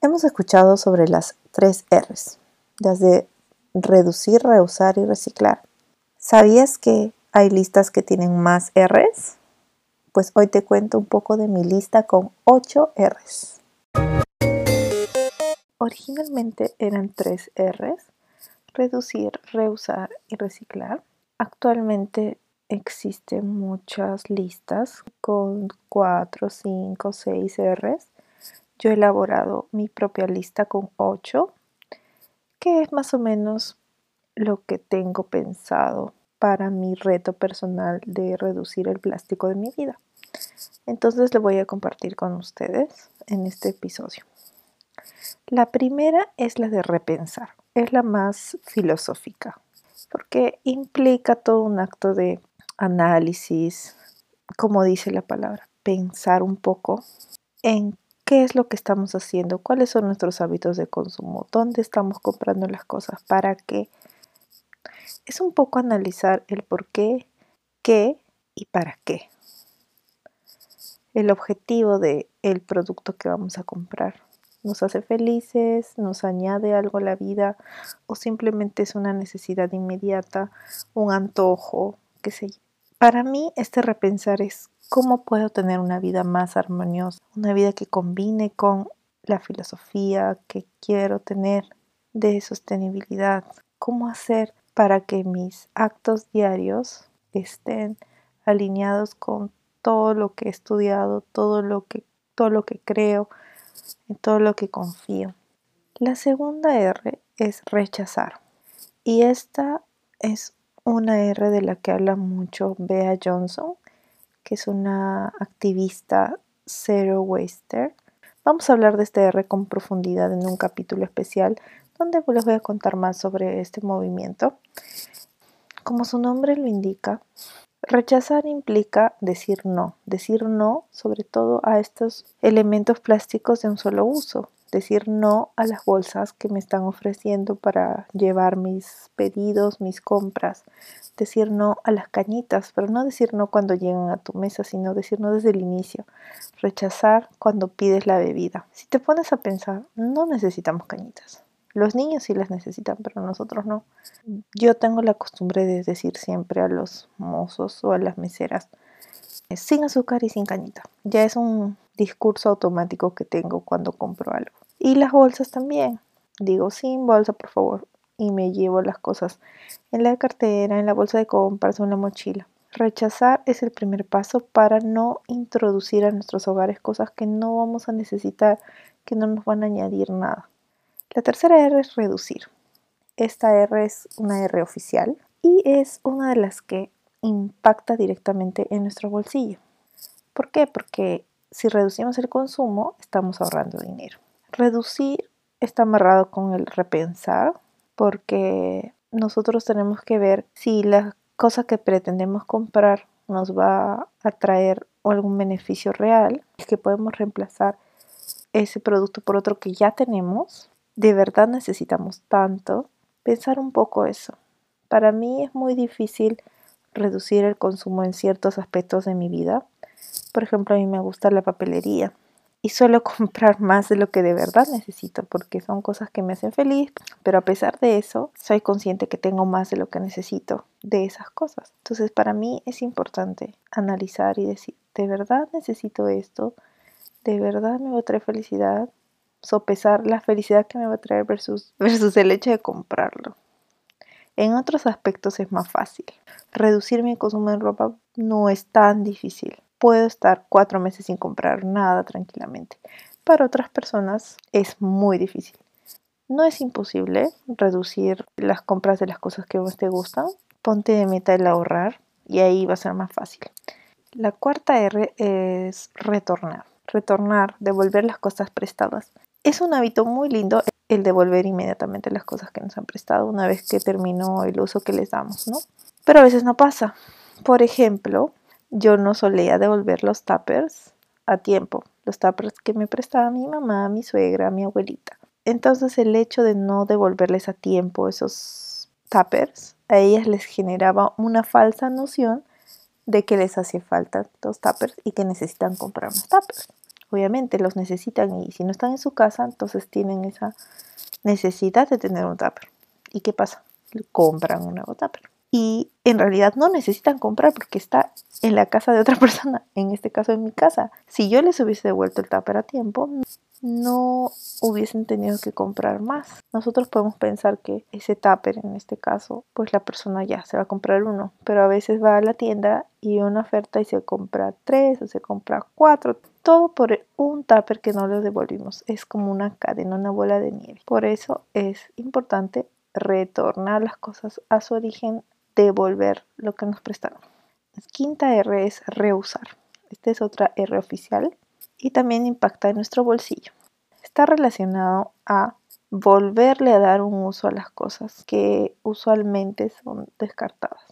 Hemos escuchado sobre las tres R's, las de reducir, reusar y reciclar. ¿Sabías que hay listas que tienen más R's? Pues hoy te cuento un poco de mi lista con 8 R's. Originalmente eran tres R's, reducir, reusar y reciclar. Actualmente existen muchas listas con 4, 5, 6 R's yo he elaborado mi propia lista con 8, que es más o menos lo que tengo pensado para mi reto personal de reducir el plástico de mi vida. Entonces le voy a compartir con ustedes en este episodio. La primera es la de repensar, es la más filosófica, porque implica todo un acto de análisis, como dice la palabra, pensar un poco en qué es lo que estamos haciendo, cuáles son nuestros hábitos de consumo, dónde estamos comprando las cosas, para qué. Es un poco analizar el por qué, qué y para qué. El objetivo de el producto que vamos a comprar. ¿Nos hace felices? ¿Nos añade algo a la vida? ¿O simplemente es una necesidad inmediata? ¿Un antojo? ¿Qué sé yo? Para mí, este repensar es ¿Cómo puedo tener una vida más armoniosa? Una vida que combine con la filosofía que quiero tener de sostenibilidad. ¿Cómo hacer para que mis actos diarios estén alineados con todo lo que he estudiado, todo lo que, todo lo que creo, en todo lo que confío? La segunda R es rechazar. Y esta es una R de la que habla mucho Bea Johnson que es una activista zero waster. Vamos a hablar de este R con profundidad en un capítulo especial donde les voy a contar más sobre este movimiento. Como su nombre lo indica, rechazar implica decir no, decir no sobre todo a estos elementos plásticos de un solo uso, decir no a las bolsas que me están ofreciendo para llevar mis pedidos, mis compras, decir no a las cañitas, pero no decir no cuando llegan a tu mesa, sino decir no desde el inicio, rechazar cuando pides la bebida. Si te pones a pensar, no necesitamos cañitas. Los niños sí las necesitan, pero nosotros no. Yo tengo la costumbre de decir siempre a los mozos o a las meseras, sin azúcar y sin cañita. Ya es un discurso automático que tengo cuando compro algo. Y las bolsas también. Digo, sin bolsa, por favor. Y me llevo las cosas en la cartera, en la bolsa de compras o en la mochila. Rechazar es el primer paso para no introducir a nuestros hogares cosas que no vamos a necesitar, que no nos van a añadir nada. La tercera R es reducir. Esta R es una R oficial y es una de las que impacta directamente en nuestro bolsillo. ¿Por qué? Porque si reducimos el consumo, estamos ahorrando dinero. Reducir está amarrado con el repensar, porque nosotros tenemos que ver si la cosa que pretendemos comprar nos va a traer algún beneficio real, es que podemos reemplazar ese producto por otro que ya tenemos. De verdad necesitamos tanto. Pensar un poco eso. Para mí es muy difícil reducir el consumo en ciertos aspectos de mi vida por ejemplo, a mí me gusta la papelería y suelo comprar más de lo que de verdad necesito porque son cosas que me hacen feliz, pero a pesar de eso, soy consciente que tengo más de lo que necesito de esas cosas. Entonces, para mí es importante analizar y decir, ¿de verdad necesito esto? ¿De verdad me va a traer felicidad? Sopesar la felicidad que me va a traer versus, versus el hecho de comprarlo. En otros aspectos es más fácil. Reducir mi consumo de ropa no es tan difícil puedo estar cuatro meses sin comprar nada tranquilamente. Para otras personas es muy difícil. No es imposible reducir las compras de las cosas que más te gustan. Ponte de meta el ahorrar y ahí va a ser más fácil. La cuarta R es retornar. Retornar, devolver las cosas prestadas. Es un hábito muy lindo el devolver inmediatamente las cosas que nos han prestado una vez que terminó el uso que les damos, ¿no? Pero a veces no pasa. Por ejemplo, yo no solía devolver los tuppers a tiempo, los tuppers que me prestaba mi mamá, mi suegra, mi abuelita. Entonces el hecho de no devolverles a tiempo esos tuppers, a ellas les generaba una falsa noción de que les hacía falta los tuppers y que necesitan comprar más tuppers. Obviamente los necesitan y si no están en su casa, entonces tienen esa necesidad de tener un tupper. ¿Y qué pasa? Compran un nuevo tupper. Y en realidad no necesitan comprar porque está en la casa de otra persona, en este caso en mi casa. Si yo les hubiese devuelto el tupper a tiempo, no hubiesen tenido que comprar más. Nosotros podemos pensar que ese tupper, en este caso, pues la persona ya se va a comprar uno, pero a veces va a la tienda y una oferta y se compra tres o se compra cuatro, todo por un tupper que no le devolvimos. Es como una cadena, una bola de nieve. Por eso es importante retornar las cosas a su origen, devolver lo que nos prestaron. Quinta R es reusar. Esta es otra R oficial y también impacta en nuestro bolsillo. Está relacionado a volverle a dar un uso a las cosas que usualmente son descartadas.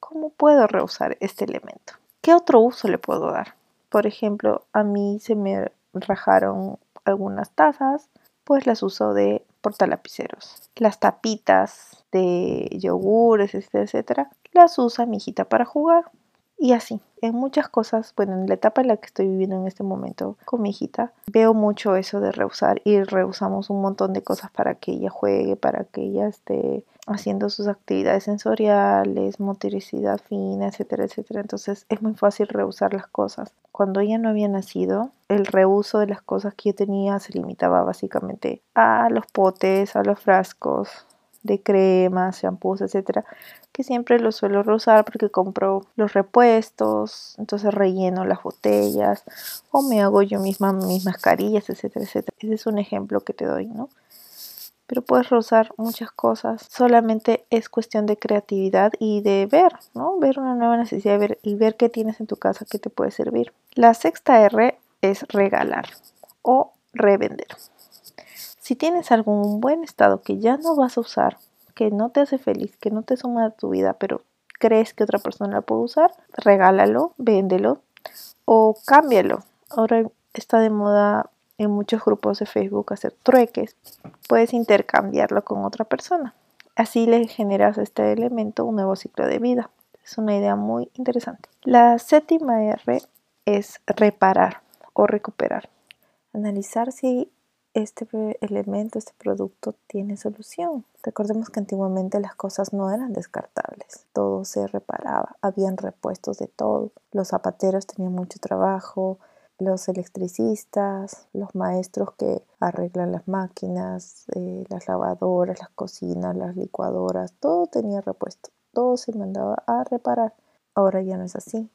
¿Cómo puedo reusar este elemento? ¿Qué otro uso le puedo dar? Por ejemplo, a mí se me rajaron algunas tazas, pues las uso de portalapiceros. Las tapitas de yogures, etcétera, las usa mi hijita para jugar. Y así, en muchas cosas, bueno, en la etapa en la que estoy viviendo en este momento con mi hijita, veo mucho eso de rehusar y rehusamos un montón de cosas para que ella juegue, para que ella esté haciendo sus actividades sensoriales, motricidad fina, etcétera, etcétera. Entonces es muy fácil rehusar las cosas. Cuando ella no había nacido, el reuso de las cosas que yo tenía se limitaba básicamente a los potes, a los frascos, de cremas, shampoos, etcétera, que siempre los suelo reusar porque compro los repuestos, entonces relleno las botellas o me hago yo misma mis mascarillas, etcétera, etcétera. Ese es un ejemplo que te doy, ¿no? Pero puedes reusar muchas cosas, solamente es cuestión de creatividad y de ver, ¿no? Ver una nueva necesidad ver, y ver qué tienes en tu casa que te puede servir. La sexta R es regalar o revender. Si tienes algún buen estado que ya no vas a usar, que no te hace feliz, que no te suma a tu vida, pero crees que otra persona la puede usar, regálalo, véndelo o cámbialo. Ahora está de moda en muchos grupos de Facebook hacer trueques. Puedes intercambiarlo con otra persona. Así le generas a este elemento un nuevo ciclo de vida. Es una idea muy interesante. La séptima R es reparar o recuperar. Analizar si este elemento, este producto tiene solución. Recordemos que antiguamente las cosas no eran descartables, todo se reparaba, habían repuestos de todo. Los zapateros tenían mucho trabajo, los electricistas, los maestros que arreglan las máquinas, eh, las lavadoras, las cocinas, las licuadoras, todo tenía repuesto, todo se mandaba a reparar. Ahora ya no es así,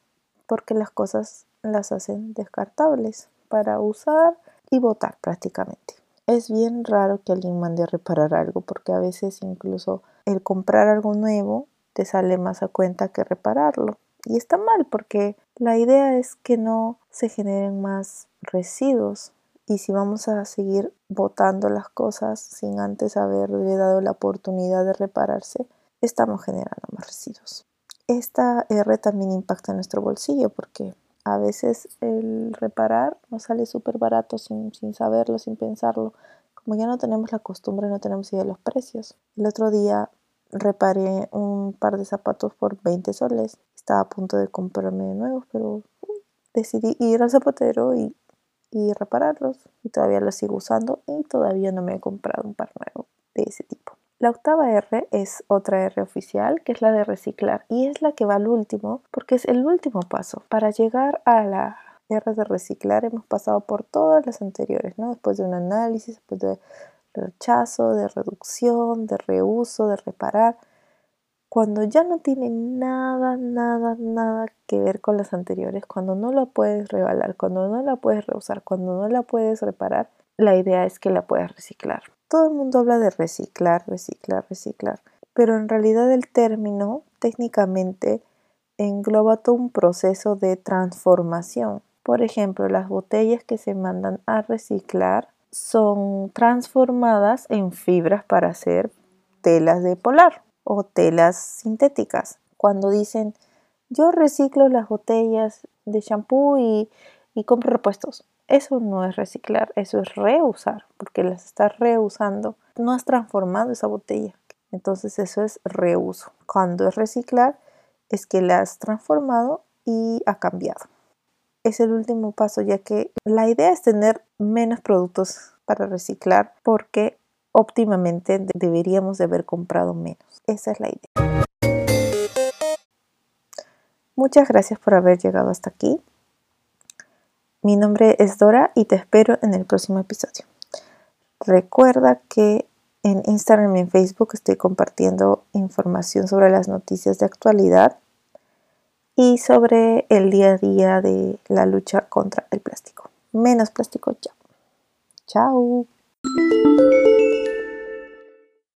porque las cosas las hacen descartables para usar y votar prácticamente. Es bien raro que alguien mande a reparar algo porque a veces incluso el comprar algo nuevo te sale más a cuenta que repararlo. Y está mal porque la idea es que no se generen más residuos. Y si vamos a seguir botando las cosas sin antes haberle dado la oportunidad de repararse, estamos generando más residuos. Esta R también impacta en nuestro bolsillo porque a veces el reparar nos sale súper barato sin, sin, saberlo, sin pensarlo. Como ya no tenemos la costumbre, no tenemos idea de los precios. El otro día reparé un par de zapatos por 20 soles. Estaba a punto de comprarme nuevos, pero decidí ir al zapatero y, y repararlos. Y todavía los sigo usando y todavía no me he comprado un par nuevo de ese tipo. La octava R es otra R oficial, que es la de reciclar, y es la que va al último, porque es el último paso. Para llegar a la R de reciclar hemos pasado por todas las anteriores, ¿no? Después de un análisis, después de rechazo, de reducción, de reuso, de reparar. Cuando ya no tiene nada, nada, nada que ver con las anteriores, cuando no la puedes revalar, cuando no la puedes reusar, cuando no la puedes reparar, la idea es que la puedas reciclar todo el mundo habla de reciclar, reciclar, reciclar, pero en realidad el término técnicamente engloba todo un proceso de transformación. Por ejemplo, las botellas que se mandan a reciclar son transformadas en fibras para hacer telas de polar o telas sintéticas. Cuando dicen yo reciclo las botellas de shampoo y, y compro repuestos, eso no es reciclar, eso es reusar, porque las estás reusando. No has transformado esa botella. Entonces eso es reuso. Cuando es reciclar, es que la has transformado y ha cambiado. es el último paso, ya que la idea es tener menos productos para reciclar porque óptimamente deberíamos de haber comprado menos. Esa es la idea. Muchas gracias por haber llegado hasta aquí. Mi nombre es Dora y te espero en el próximo episodio. Recuerda que en Instagram y en Facebook estoy compartiendo información sobre las noticias de actualidad y sobre el día a día de la lucha contra el plástico. Menos plástico ya. Chao.